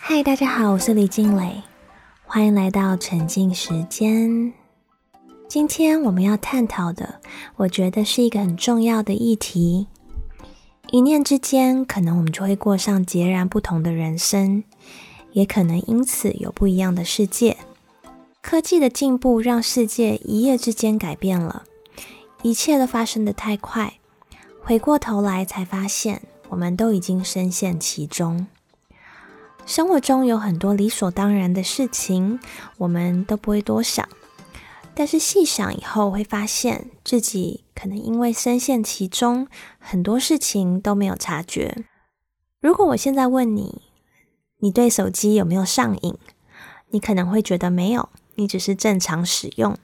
嗨，大家好，我是李静蕾，欢迎来到沉浸时间。今天我们要探讨的，我觉得是一个很重要的议题。一念之间，可能我们就会过上截然不同的人生，也可能因此有不一样的世界。科技的进步让世界一夜之间改变了，一切都发生的太快，回过头来才发现，我们都已经深陷其中。生活中有很多理所当然的事情，我们都不会多想。但是细想以后，会发现自己可能因为深陷其中，很多事情都没有察觉。如果我现在问你，你对手机有没有上瘾？你可能会觉得没有，你只是正常使用。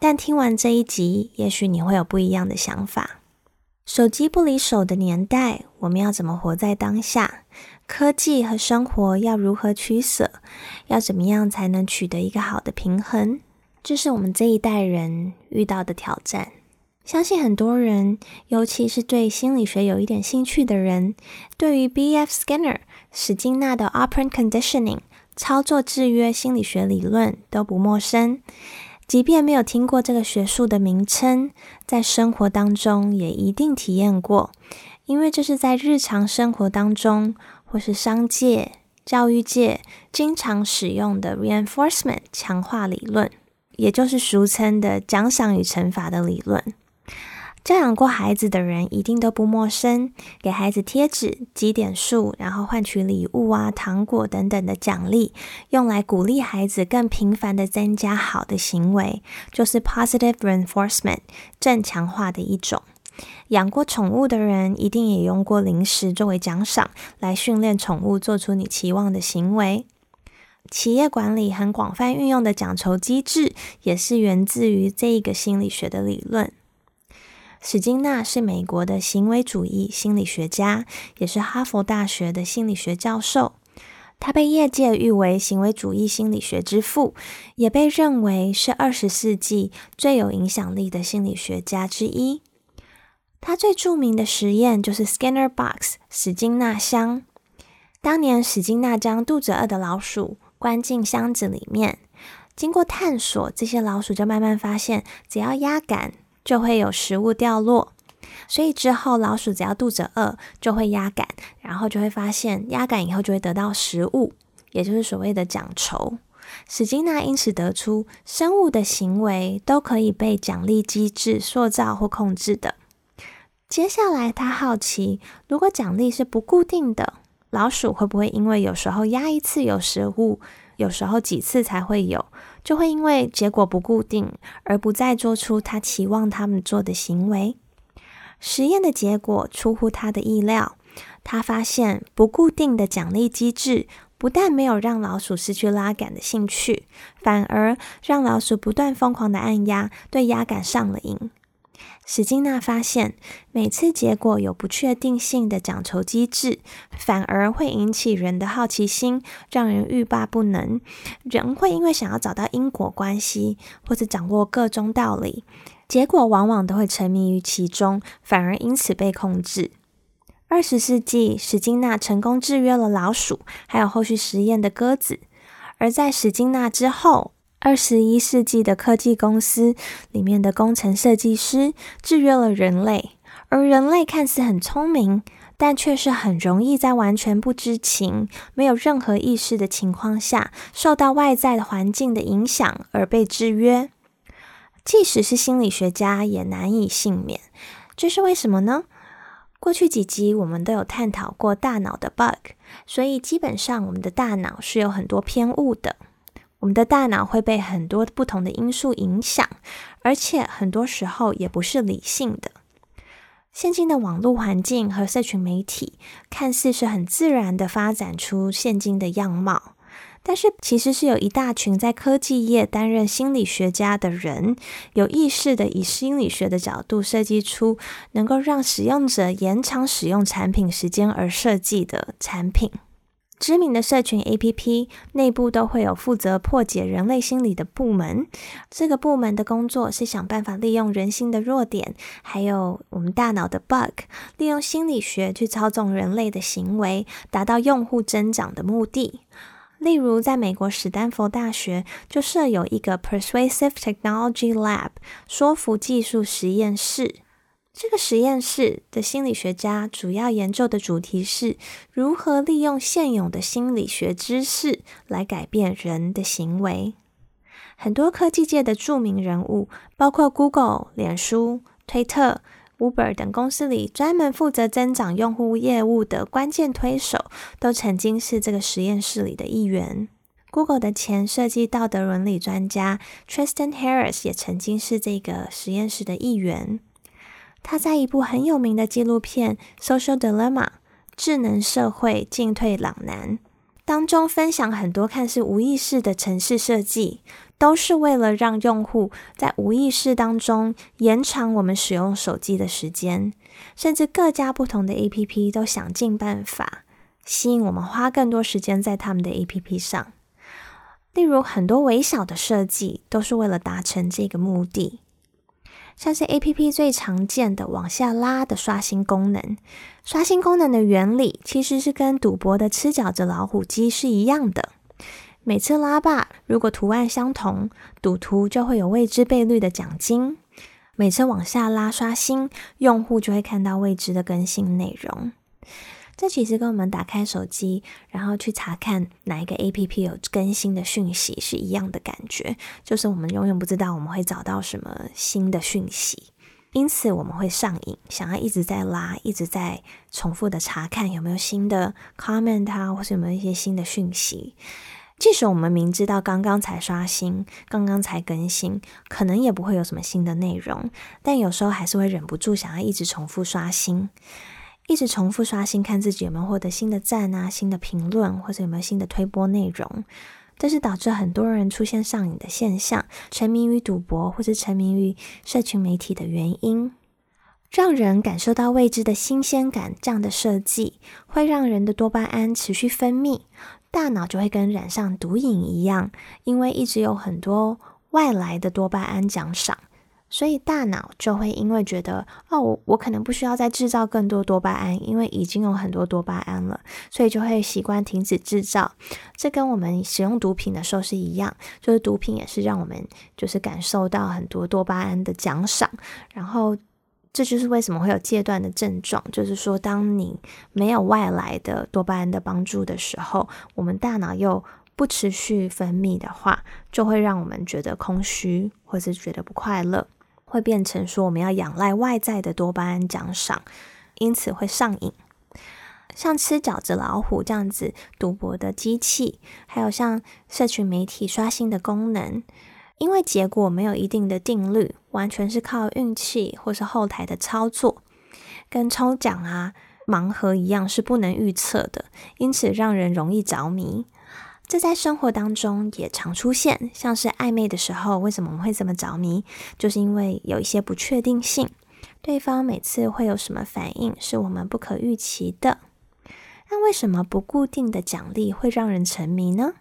但听完这一集，也许你会有不一样的想法。手机不离手的年代，我们要怎么活在当下？科技和生活要如何取舍？要怎么样才能取得一个好的平衡？这是我们这一代人遇到的挑战。相信很多人，尤其是对心理学有一点兴趣的人，对于 B.F. Skinner 史金纳的 Operant Conditioning 操作制约心理学理论都不陌生。即便没有听过这个学术的名称，在生活当中也一定体验过，因为这是在日常生活当中或是商界、教育界经常使用的 reinforcement 强化理论，也就是俗称的奖赏与惩罚的理论。教养过孩子的人一定都不陌生，给孩子贴纸、积点数，然后换取礼物啊、糖果等等的奖励，用来鼓励孩子更频繁的增加好的行为，就是 positive reinforcement 正强化的一种。养过宠物的人一定也用过零食作为奖赏，来训练宠物做出你期望的行为。企业管理很广泛运用的奖酬机制，也是源自于这一个心理学的理论。史金纳是美国的行为主义心理学家，也是哈佛大学的心理学教授。他被业界誉为行为主义心理学之父，也被认为是二十世纪最有影响力的心理学家之一。他最著名的实验就是 Skinner Box 史金纳箱。当年史金纳将肚子饿的老鼠关进箱子里面，经过探索，这些老鼠就慢慢发现，只要压杆。就会有食物掉落，所以之后老鼠只要肚子饿，就会压杆，然后就会发现压杆以后就会得到食物，也就是所谓的奖酬。史金纳因此得出，生物的行为都可以被奖励机制塑造或控制的。接下来他好奇，如果奖励是不固定的，老鼠会不会因为有时候压一次有食物，有时候几次才会有？就会因为结果不固定而不再做出他期望他们做的行为。实验的结果出乎他的意料，他发现不固定的奖励机制不但没有让老鼠失去拉杆的兴趣，反而让老鼠不断疯狂的按压，对压杆上了瘾。史金纳发现，每次结果有不确定性的奖酬机制，反而会引起人的好奇心，让人欲罢不能。人会因为想要找到因果关系，或者掌握各种道理，结果往往都会沉迷于其中，反而因此被控制。二十世纪，史金纳成功制约了老鼠，还有后续实验的鸽子。而在史金纳之后，二十一世纪的科技公司里面的工程设计师制约了人类，而人类看似很聪明，但却是很容易在完全不知情、没有任何意识的情况下，受到外在的环境的影响而被制约。即使是心理学家也难以幸免。这是为什么呢？过去几集我们都有探讨过大脑的 bug，所以基本上我们的大脑是有很多偏误的。我们的大脑会被很多不同的因素影响，而且很多时候也不是理性的。现今的网络环境和社群媒体看似是很自然的发展出现今的样貌，但是其实是有一大群在科技业担任心理学家的人，有意识的以心理学的角度设计出能够让使用者延长使用产品时间而设计的产品。知名的社群 APP 内部都会有负责破解人类心理的部门，这个部门的工作是想办法利用人心的弱点，还有我们大脑的 bug，利用心理学去操纵人类的行为，达到用户增长的目的。例如，在美国史丹佛大学就设有一个 Persuasive Technology Lab 说服技术实验室。这个实验室的心理学家主要研究的主题是如何利用现有的心理学知识来改变人的行为。很多科技界的著名人物，包括 Google、脸书、推特、Uber 等公司里专门负责增长用户业务的关键推手，都曾经是这个实验室里的一员。Google 的前设计道德伦理专家 Tristan Harris 也曾经是这个实验室的一员。他在一部很有名的纪录片《Social Dilemma》智能社会进退两难当中，分享很多看似无意识的城市设计，都是为了让用户在无意识当中延长我们使用手机的时间。甚至各家不同的 APP 都想尽办法吸引我们花更多时间在他们的 APP 上。例如，很多微小的设计都是为了达成这个目的。像是 A P P 最常见的往下拉的刷新功能，刷新功能的原理其实是跟赌博的吃饺子老虎机是一样的。每次拉霸，如果图案相同，赌徒就会有未知倍率的奖金；每次往下拉刷新，用户就会看到未知的更新内容。这其实跟我们打开手机，然后去查看哪一个 A P P 有更新的讯息是一样的感觉，就是我们永远不知道我们会找到什么新的讯息，因此我们会上瘾，想要一直在拉，一直在重复的查看有没有新的 comment 啊，或是有没有一些新的讯息。即使我们明知道刚刚才刷新，刚刚才更新，可能也不会有什么新的内容，但有时候还是会忍不住想要一直重复刷新。一直重复刷新，看自己有没有获得新的赞啊、新的评论，或者有没有新的推播内容，这是导致很多人出现上瘾的现象，沉迷于赌博或者沉迷于社群媒体的原因。让人感受到未知的新鲜感，这样的设计会让人的多巴胺持续分泌，大脑就会跟染上毒瘾一样，因为一直有很多外来的多巴胺奖赏。所以大脑就会因为觉得哦，我我可能不需要再制造更多多巴胺，因为已经有很多多巴胺了，所以就会习惯停止制造。这跟我们使用毒品的时候是一样，就是毒品也是让我们就是感受到很多多巴胺的奖赏，然后这就是为什么会有戒断的症状，就是说当你没有外来的多巴胺的帮助的时候，我们大脑又不持续分泌的话，就会让我们觉得空虚，或是觉得不快乐。会变成说我们要仰赖外在的多巴胺奖赏，因此会上瘾。像吃饺子老虎这样子赌博的机器，还有像社群媒体刷新的功能，因为结果没有一定的定律，完全是靠运气或是后台的操作，跟抽奖啊、盲盒一样是不能预测的，因此让人容易着迷。这在生活当中也常出现，像是暧昧的时候，为什么我们会这么着迷？就是因为有一些不确定性，对方每次会有什么反应，是我们不可预期的。那为什么不固定的奖励会让人沉迷呢？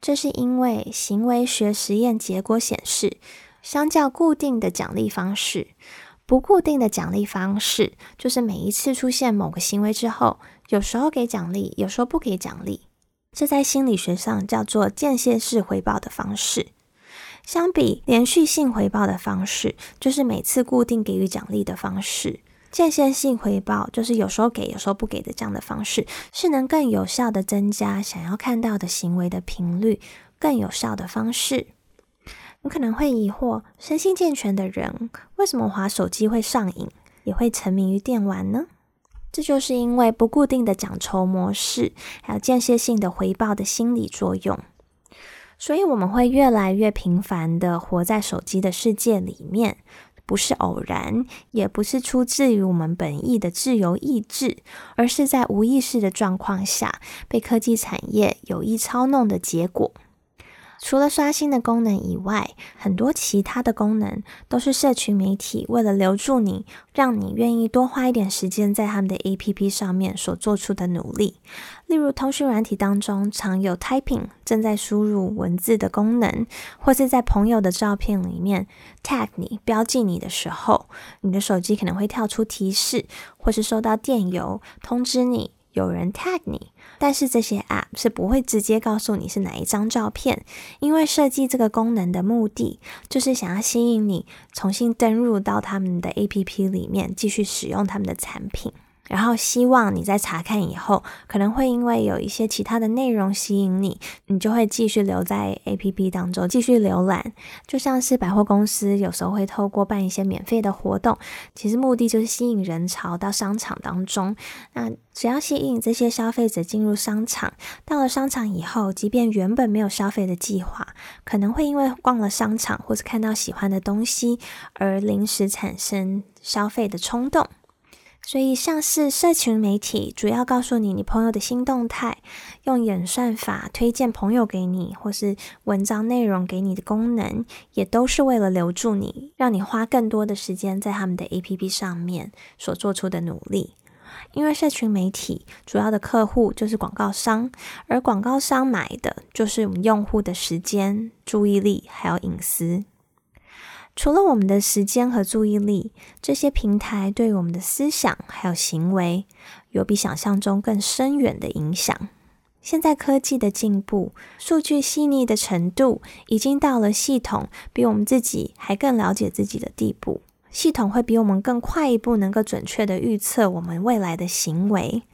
这是因为行为学实验结果显示，相较固定的奖励方式，不固定的奖励方式就是每一次出现某个行为之后，有时候给奖励，有时候不给奖励。这在心理学上叫做间歇式回报的方式，相比连续性回报的方式，就是每次固定给予奖励的方式。间歇性回报就是有时候给，有时候不给的这样的方式，是能更有效的增加想要看到的行为的频率，更有效的方式。你可能会疑惑，身心健全的人为什么滑手机会上瘾，也会沉迷于电玩呢？这就是因为不固定的奖酬模式，还有间歇性的回报的心理作用，所以我们会越来越频繁的活在手机的世界里面，不是偶然，也不是出自于我们本意的自由意志，而是在无意识的状况下被科技产业有意操弄的结果。除了刷新的功能以外，很多其他的功能都是社群媒体为了留住你，让你愿意多花一点时间在他们的 APP 上面所做出的努力。例如，通讯软体当中常有 Typing 正在输入文字的功能，或是在朋友的照片里面 tag 你、标记你的时候，你的手机可能会跳出提示，或是收到电邮通知你有人 tag 你。但是这些 App 是不会直接告诉你是哪一张照片，因为设计这个功能的目的就是想要吸引你重新登入到他们的 APP 里面，继续使用他们的产品。然后希望你在查看以后，可能会因为有一些其他的内容吸引你，你就会继续留在 A P P 当中继续浏览。就像是百货公司有时候会透过办一些免费的活动，其实目的就是吸引人潮到商场当中。那只要吸引这些消费者进入商场，到了商场以后，即便原本没有消费的计划，可能会因为逛了商场或是看到喜欢的东西，而临时产生消费的冲动。所以，像是社群媒体主要告诉你你朋友的新动态，用演算法推荐朋友给你，或是文章内容给你的功能，也都是为了留住你，让你花更多的时间在他们的 APP 上面所做出的努力。因为社群媒体主要的客户就是广告商，而广告商买的就是我们用户的时间、注意力还有隐私。除了我们的时间和注意力，这些平台对我们的思想还有行为，有比想象中更深远的影响。现在科技的进步，数据细腻的程度，已经到了系统比我们自己还更了解自己的地步。系统会比我们更快一步，能够准确的预测我们未来的行为。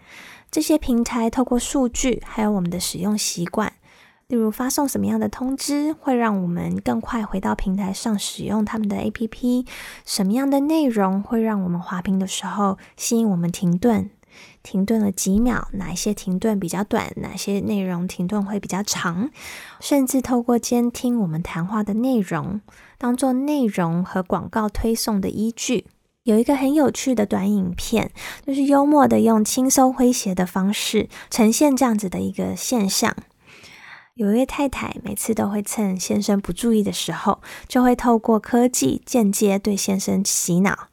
这些平台透过数据，还有我们的使用习惯。例如发送什么样的通知会让我们更快回到平台上使用他们的 APP？什么样的内容会让我们滑屏的时候吸引我们停顿？停顿了几秒？哪一些停顿比较短？哪些内容停顿会比较长？甚至透过监听我们谈话的内容，当做内容和广告推送的依据。有一个很有趣的短影片，就是幽默的用轻松诙谐的方式呈现这样子的一个现象。有一位太太，每次都会趁先生不注意的时候，就会透过科技间接对先生洗脑。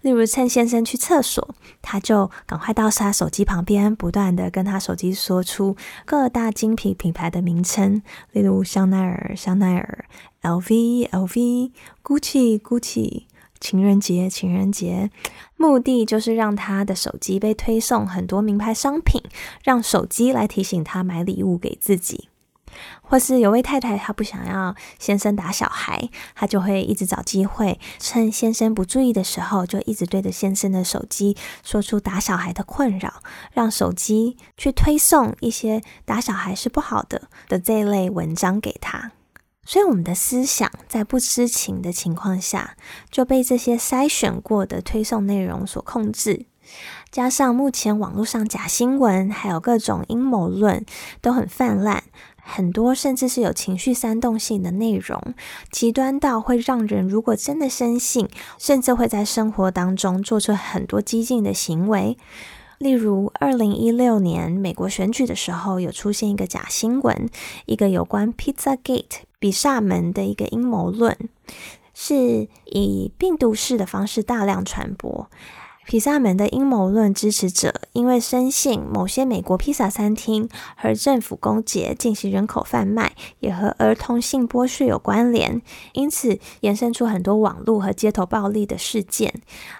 例如，趁先生去厕所，他就赶快到他手机旁边，不断的跟他手机说出各大精品品牌的名称，例如香奈儿、香奈儿、LV、LV、GUCCI、GUCCI、情人节、情人节，目的就是让他的手机被推送很多名牌商品，让手机来提醒他买礼物给自己。或是有位太太，她不想要先生打小孩，她就会一直找机会，趁先生不注意的时候，就一直对着先生的手机说出打小孩的困扰，让手机去推送一些打小孩是不好的的这一类文章给他。所以，我们的思想在不知情的情况下，就被这些筛选过的推送内容所控制。加上目前网络上假新闻，还有各种阴谋论都很泛滥。很多甚至是有情绪煽动性的内容，极端到会让人如果真的深信，甚至会在生活当中做出很多激进的行为。例如，二零一六年美国选举的时候，有出现一个假新闻，一个有关 Pizza Gate 比萨门的一个阴谋论，是以病毒式的方式大量传播。披萨门的阴谋论支持者因为深信某些美国披萨餐厅和政府勾结进行人口贩卖，也和儿童性剥削有关联，因此衍生出很多网络和街头暴力的事件。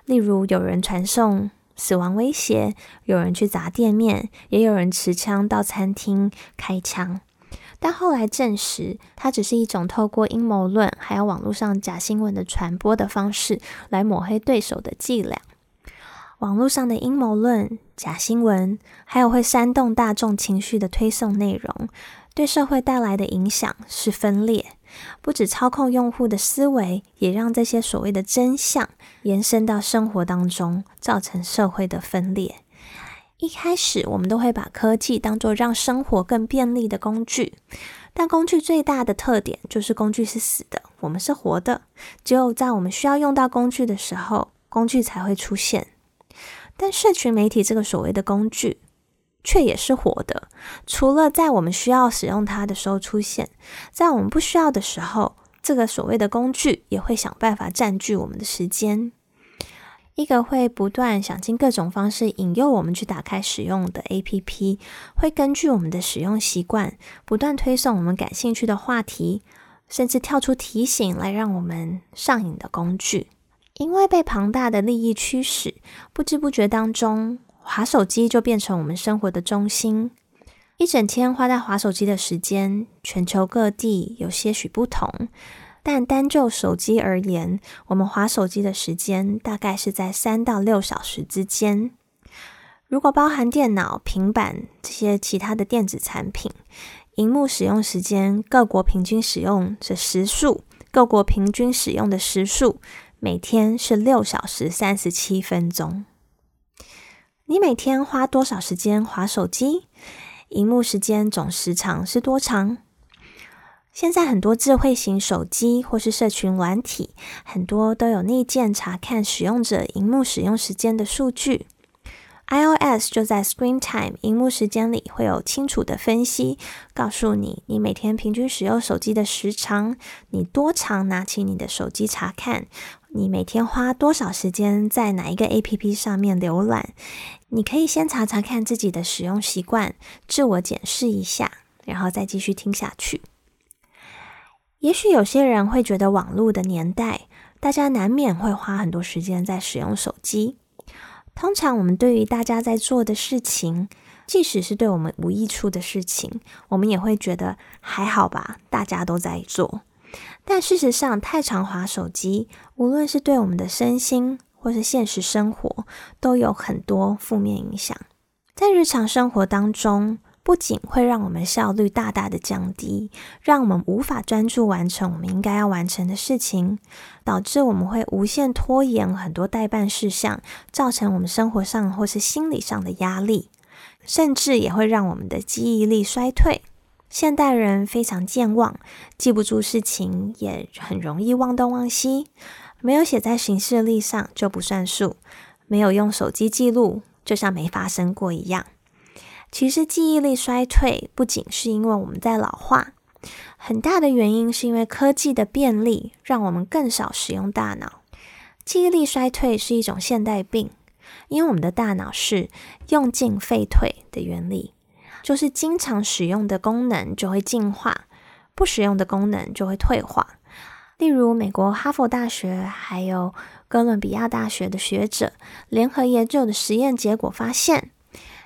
例如，有人传送死亡威胁，有人去砸店面，也有人持枪到餐厅开枪。但后来证实，它只是一种透过阴谋论还有网络上假新闻的传播的方式来抹黑对手的伎俩。网络上的阴谋论、假新闻，还有会煽动大众情绪的推送内容，对社会带来的影响是分裂。不止操控用户的思维，也让这些所谓的真相延伸到生活当中，造成社会的分裂。一开始，我们都会把科技当作让生活更便利的工具，但工具最大的特点就是工具是死的，我们是活的。只有在我们需要用到工具的时候，工具才会出现。但社群媒体这个所谓的工具，却也是活的。除了在我们需要使用它的时候出现，在我们不需要的时候，这个所谓的工具也会想办法占据我们的时间。一个会不断想尽各种方式引诱我们去打开使用的 APP，会根据我们的使用习惯，不断推送我们感兴趣的话题，甚至跳出提醒来让我们上瘾的工具。因为被庞大的利益驱使，不知不觉当中，滑手机就变成我们生活的中心。一整天花在滑手机的时间，全球各地有些许不同。但单就手机而言，我们滑手机的时间大概是在三到六小时之间。如果包含电脑、平板这些其他的电子产品，荧幕使用时间各国平均使用的时数，各国平均使用的时数每天是六小时三十七分钟。你每天花多少时间划手机？荧幕时间总时长是多长？现在很多智慧型手机或是社群软体，很多都有内建查看使用者荧幕使用时间的数据。iOS 就在 Screen Time 荧幕时间里会有清楚的分析，告诉你你每天平均使用手机的时长，你多长拿起你的手机查看，你每天花多少时间在哪一个 APP 上面浏览。你可以先查查看自己的使用习惯，自我检视一下，然后再继续听下去。也许有些人会觉得，网络的年代，大家难免会花很多时间在使用手机。通常，我们对于大家在做的事情，即使是对我们无益处的事情，我们也会觉得还好吧，大家都在做。但事实上，太常滑手机，无论是对我们的身心，或是现实生活，都有很多负面影响。在日常生活当中，不仅会让我们效率大大的降低，让我们无法专注完成我们应该要完成的事情，导致我们会无限拖延很多代办事项，造成我们生活上或是心理上的压力，甚至也会让我们的记忆力衰退。现代人非常健忘，记不住事情，也很容易忘东忘西。没有写在行事历上就不算数，没有用手机记录，就像没发生过一样。其实记忆力衰退不仅是因为我们在老化，很大的原因是因为科技的便利，让我们更少使用大脑。记忆力衰退是一种现代病，因为我们的大脑是用进废退的原理，就是经常使用的功能就会进化，不使用的功能就会退化。例如，美国哈佛大学还有哥伦比亚大学的学者联合研究的实验结果发现。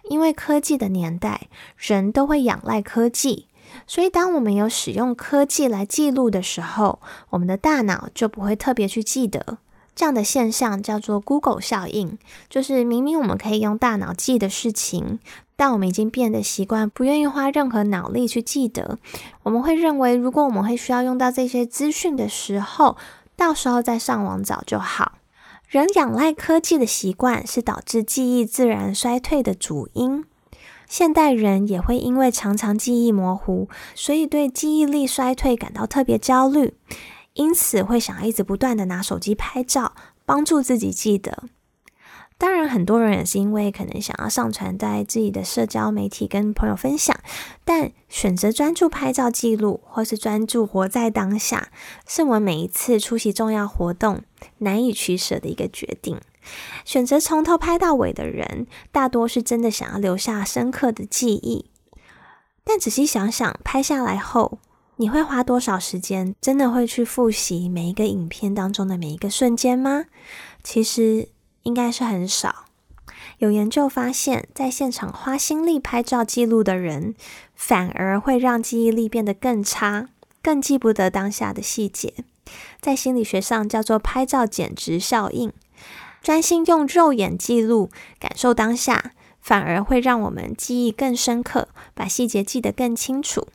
因为科技的年代，人都会仰赖科技，所以当我们有使用科技来记录的时候，我们的大脑就不会特别去记得。这样的现象叫做 Google 效应，就是明明我们可以用大脑记的事情，但我们已经变得习惯，不愿意花任何脑力去记得。我们会认为，如果我们会需要用到这些资讯的时候，到时候再上网找就好。人仰赖科技的习惯是导致记忆自然衰退的主因。现代人也会因为常常记忆模糊，所以对记忆力衰退感到特别焦虑，因此会想要一直不断的拿手机拍照，帮助自己记得。当然，很多人也是因为可能想要上传在自己的社交媒体跟朋友分享，但选择专注拍照记录，或是专注活在当下，是我们每一次出席重要活动难以取舍的一个决定。选择从头拍到尾的人，大多是真的想要留下深刻的记忆。但仔细想想，拍下来后，你会花多少时间？真的会去复习每一个影片当中的每一个瞬间吗？其实。应该是很少。有研究发现，在现场花心力拍照记录的人，反而会让记忆力变得更差，更记不得当下的细节。在心理学上叫做“拍照减值效应”。专心用肉眼记录、感受当下，反而会让我们记忆更深刻，把细节记得更清楚。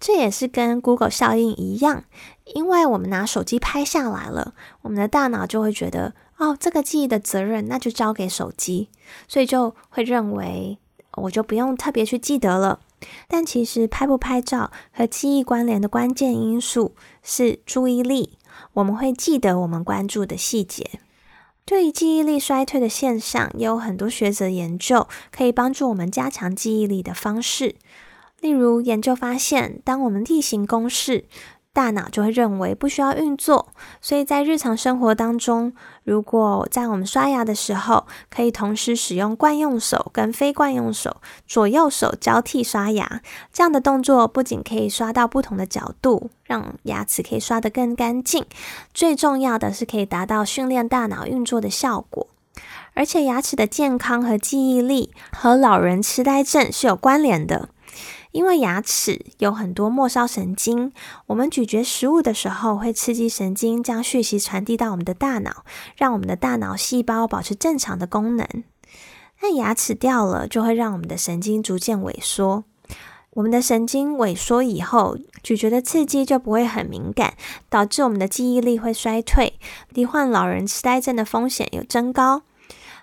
这也是跟 Google 效应一样，因为我们拿手机拍下来了，我们的大脑就会觉得。哦，这个记忆的责任那就交给手机，所以就会认为我就不用特别去记得了。但其实拍不拍照和记忆关联的关键因素是注意力，我们会记得我们关注的细节。对于记忆力衰退的现象，也有很多学者研究可以帮助我们加强记忆力的方式。例如，研究发现，当我们例行公事，大脑就会认为不需要运作，所以在日常生活当中，如果在我们刷牙的时候，可以同时使用惯用手跟非惯用手，左右手交替刷牙，这样的动作不仅可以刷到不同的角度，让牙齿可以刷得更干净，最重要的是可以达到训练大脑运作的效果。而且，牙齿的健康和记忆力和老人痴呆症是有关联的。因为牙齿有很多末梢神经，我们咀嚼食物的时候会刺激神经，将讯息传递到我们的大脑，让我们的大脑细胞保持正常的功能。那牙齿掉了，就会让我们的神经逐渐萎缩。我们的神经萎缩以后，咀嚼的刺激就不会很敏感，导致我们的记忆力会衰退，罹患老人痴呆症的风险有增高。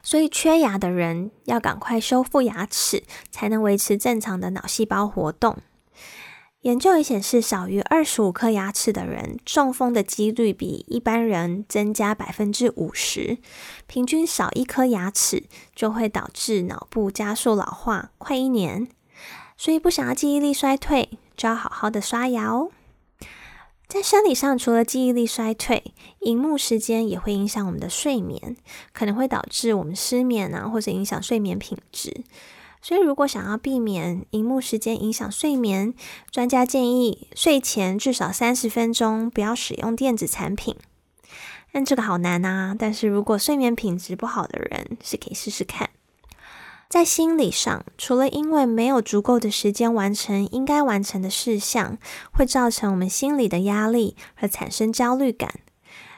所以，缺牙的人要赶快修复牙齿，才能维持正常的脑细胞活动。研究也显示，少于二十五颗牙齿的人，中风的几率比一般人增加百分之五十。平均少一颗牙齿，就会导致脑部加速老化快一年。所以，不想要记忆力衰退，就要好好的刷牙哦。在生理上，除了记忆力衰退，荧幕时间也会影响我们的睡眠，可能会导致我们失眠啊，或者影响睡眠品质。所以，如果想要避免荧幕时间影响睡眠，专家建议睡前至少三十分钟不要使用电子产品。但这个好难啊！但是如果睡眠品质不好的人，是可以试试看。在心理上，除了因为没有足够的时间完成应该完成的事项，会造成我们心理的压力和产生焦虑感。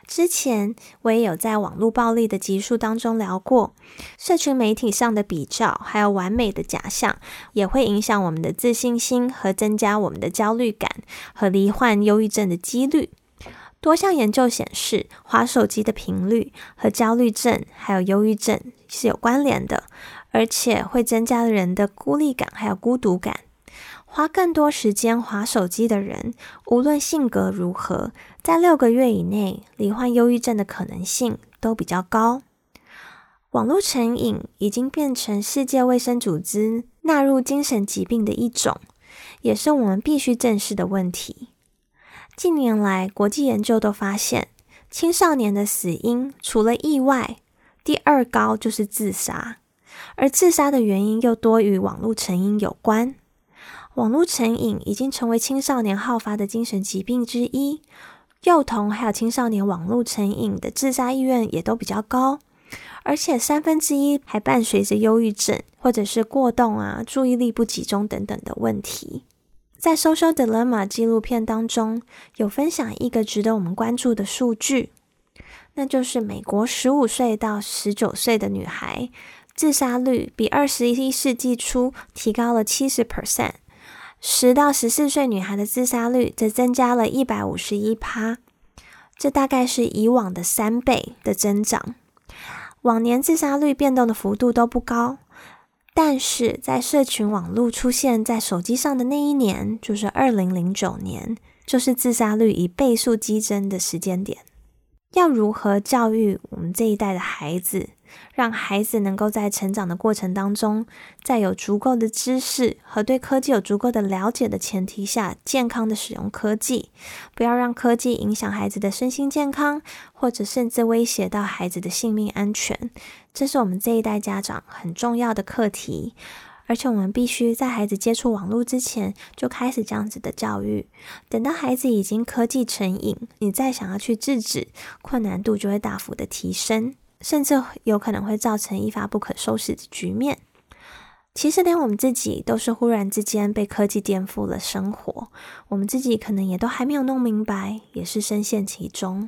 之前我也有在网络暴力的集数当中聊过，社群媒体上的比较还有完美的假象，也会影响我们的自信心和增加我们的焦虑感和罹患忧郁症的几率。多项研究显示，滑手机的频率和焦虑症还有忧郁症是有关联的。而且会增加人的孤立感，还有孤独感。花更多时间划手机的人，无论性格如何，在六个月以内罹患忧郁症的可能性都比较高。网络成瘾已经变成世界卫生组织纳入精神疾病的一种，也是我们必须正视的问题。近年来，国际研究都发现，青少年的死因除了意外，第二高就是自杀。而自杀的原因又多与网络成瘾有关。网络成瘾已经成为青少年好发的精神疾病之一，幼童还有青少年网络成瘾的自杀意愿也都比较高，而且三分之一还伴随着忧郁症或者是过动啊、注意力不集中等等的问题。在《Social Dilemma》纪录片当中，有分享一个值得我们关注的数据，那就是美国十五岁到十九岁的女孩。自杀率比二十一世纪初提高了七十 percent，十到十四岁女孩的自杀率则增加了一百五十一趴，这大概是以往的三倍的增长。往年自杀率变动的幅度都不高，但是在社群网络出现在手机上的那一年，就是二零零九年，就是自杀率以倍数激增的时间点。要如何教育我们这一代的孩子？让孩子能够在成长的过程当中，在有足够的知识和对科技有足够的了解的前提下，健康的使用科技，不要让科技影响孩子的身心健康，或者甚至威胁到孩子的性命安全。这是我们这一代家长很重要的课题，而且我们必须在孩子接触网络之前就开始这样子的教育。等到孩子已经科技成瘾，你再想要去制止，困难度就会大幅的提升。甚至有可能会造成一发不可收拾的局面。其实，连我们自己都是忽然之间被科技颠覆了生活，我们自己可能也都还没有弄明白，也是深陷其中。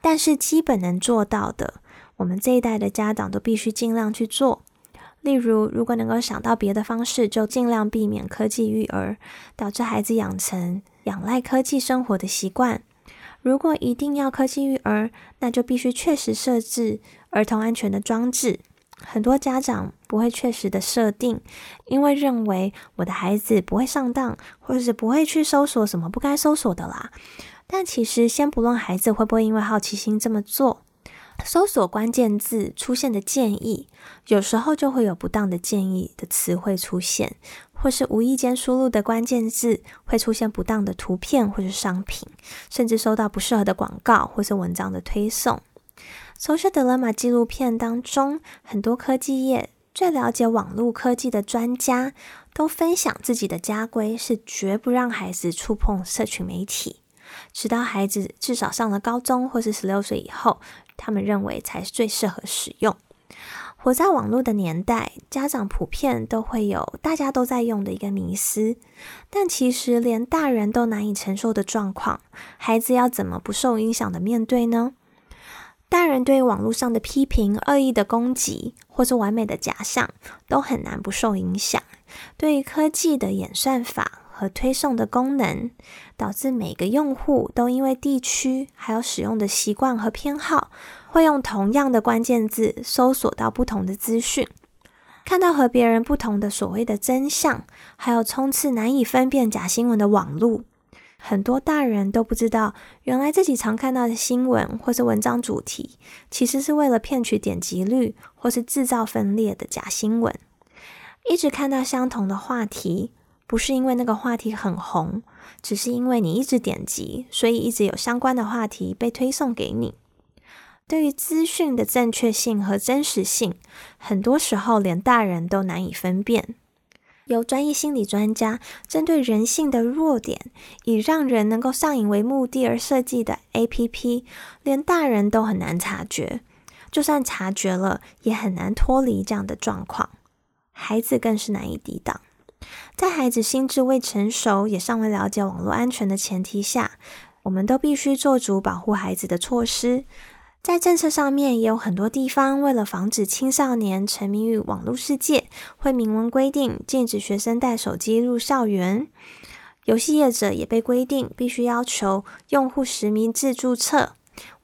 但是，基本能做到的，我们这一代的家长都必须尽量去做。例如，如果能够想到别的方式，就尽量避免科技育儿，导致孩子养成仰赖科技生活的习惯。如果一定要科技育儿，那就必须确实设置儿童安全的装置。很多家长不会确实的设定，因为认为我的孩子不会上当，或者是不会去搜索什么不该搜索的啦。但其实，先不论孩子会不会因为好奇心这么做，搜索关键字出现的建议，有时候就会有不当的建议的词汇出现，或是无意间输入的关键字会出现不当的图片或是商品，甚至收到不适合的广告或是文章的推送。Social Dilemma 纪录片当中，很多科技业最了解网络科技的专家都分享自己的家规是绝不让孩子触碰社群媒体，直到孩子至少上了高中或是十六岁以后。他们认为才是最适合使用。活在网络的年代，家长普遍都会有大家都在用的一个迷思，但其实连大人都难以承受的状况，孩子要怎么不受影响的面对呢？大人对网络上的批评、恶意的攻击，或是完美的假象，都很难不受影响。对于科技的演算法和推送的功能，导致每个用户都因为地区还有使用的习惯和偏好，会用同样的关键字搜索到不同的资讯，看到和别人不同的所谓的真相，还有冲刺难以分辨假新闻的网络。很多大人都不知道，原来自己常看到的新闻或是文章主题，其实是为了骗取点击率或是制造分裂的假新闻。一直看到相同的话题，不是因为那个话题很红。只是因为你一直点击，所以一直有相关的话题被推送给你。对于资讯的正确性和真实性，很多时候连大人都难以分辨。由专业心理专家针对人性的弱点，以让人能够上瘾为目的而设计的 APP，连大人都很难察觉。就算察觉了，也很难脱离这样的状况，孩子更是难以抵挡。在孩子心智未成熟、也尚未了解网络安全的前提下，我们都必须做足保护孩子的措施。在政策上面，也有很多地方为了防止青少年沉迷于网络世界，会明文规定禁止学生带手机入校园。游戏业者也被规定必须要求用户实名制注册。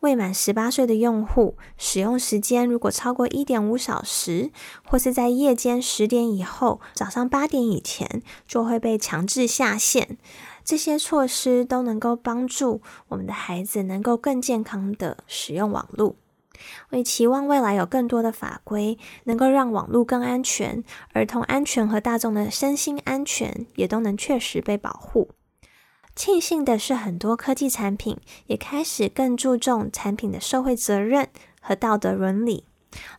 未满十八岁的用户使用时间如果超过一点五小时，或是在夜间十点以后、早上八点以前，就会被强制下线。这些措施都能够帮助我们的孩子能够更健康的使用网络。我也期望未来有更多的法规能够让网络更安全，儿童安全和大众的身心安全也都能确实被保护。庆幸的是，很多科技产品也开始更注重产品的社会责任和道德伦理。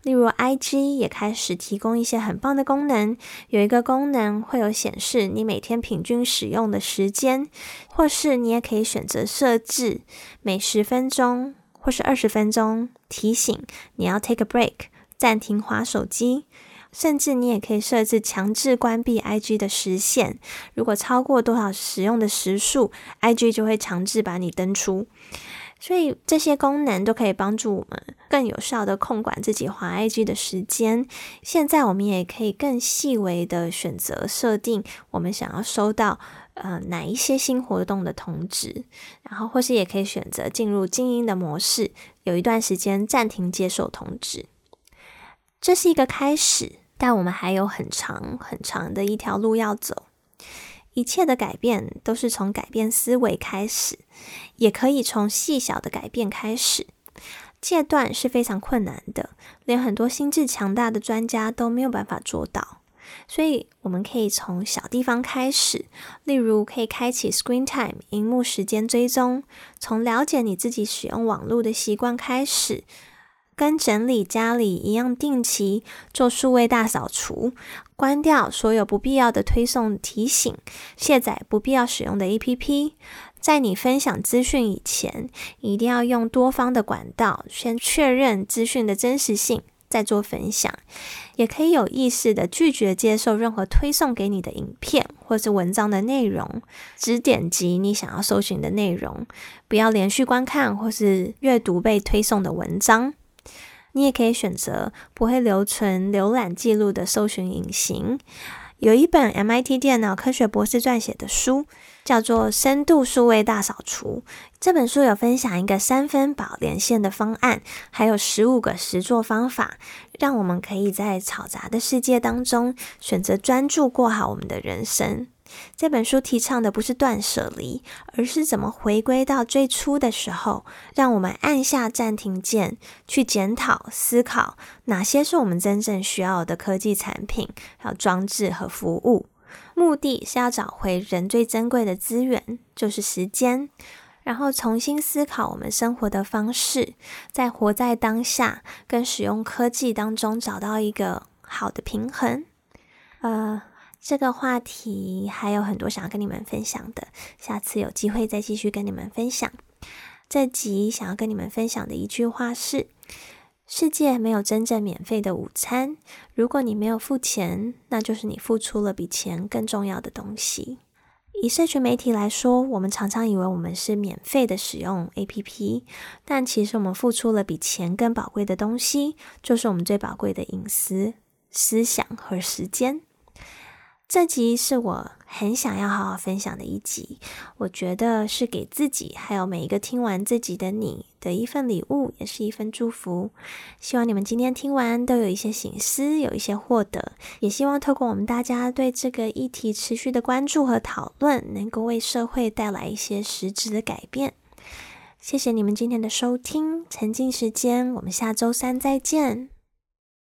例如，IG 也开始提供一些很棒的功能。有一个功能会有显示你每天平均使用的时间，或是你也可以选择设置每十分钟或是二十分钟提醒你要 take a break，暂停滑手机。甚至你也可以设置强制关闭 IG 的时限，如果超过多少使用的时数，IG 就会强制把你登出。所以这些功能都可以帮助我们更有效的控管自己滑 IG 的时间。现在我们也可以更细微的选择设定我们想要收到呃哪一些新活动的通知，然后或是也可以选择进入静音的模式，有一段时间暂停接受通知。这是一个开始。但我们还有很长很长的一条路要走。一切的改变都是从改变思维开始，也可以从细小的改变开始。戒断是非常困难的，连很多心智强大的专家都没有办法做到。所以，我们可以从小地方开始，例如可以开启 Screen Time（ 荧幕时间追踪），从了解你自己使用网络的习惯开始。跟整理家里一样，定期做数位大扫除，关掉所有不必要的推送提醒，卸载不必要使用的 APP。在你分享资讯以前，一定要用多方的管道先确认资讯的真实性，再做分享。也可以有意识的拒绝接受任何推送给你的影片或是文章的内容，只点击你想要搜寻的内容，不要连续观看或是阅读被推送的文章。你也可以选择不会留存浏览记录的搜寻引擎。有一本 MIT 电脑科学博士撰写的书，叫做《深度数位大扫除》。这本书有分享一个三分宝连线的方案，还有十五个实作方法，让我们可以在嘈杂的世界当中选择专注过好我们的人生。这本书提倡的不是断舍离，而是怎么回归到最初的时候，让我们按下暂停键，去检讨、思考哪些是我们真正需要的科技产品、还有装置和服务。目的是要找回人最珍贵的资源，就是时间，然后重新思考我们生活的方式，在活在当下跟使用科技当中找到一个好的平衡。呃。这个话题还有很多想要跟你们分享的，下次有机会再继续跟你们分享。这集想要跟你们分享的一句话是：世界没有真正免费的午餐。如果你没有付钱，那就是你付出了比钱更重要的东西。以社群媒体来说，我们常常以为我们是免费的使用 APP，但其实我们付出了比钱更宝贵的东西，就是我们最宝贵的隐私、思想和时间。这集是我很想要好好分享的一集，我觉得是给自己还有每一个听完这集的你的一份礼物，也是一份祝福。希望你们今天听完都有一些醒思，有一些获得，也希望透过我们大家对这个议题持续的关注和讨论，能够为社会带来一些实质的改变。谢谢你们今天的收听，沉浸时间，我们下周三再见。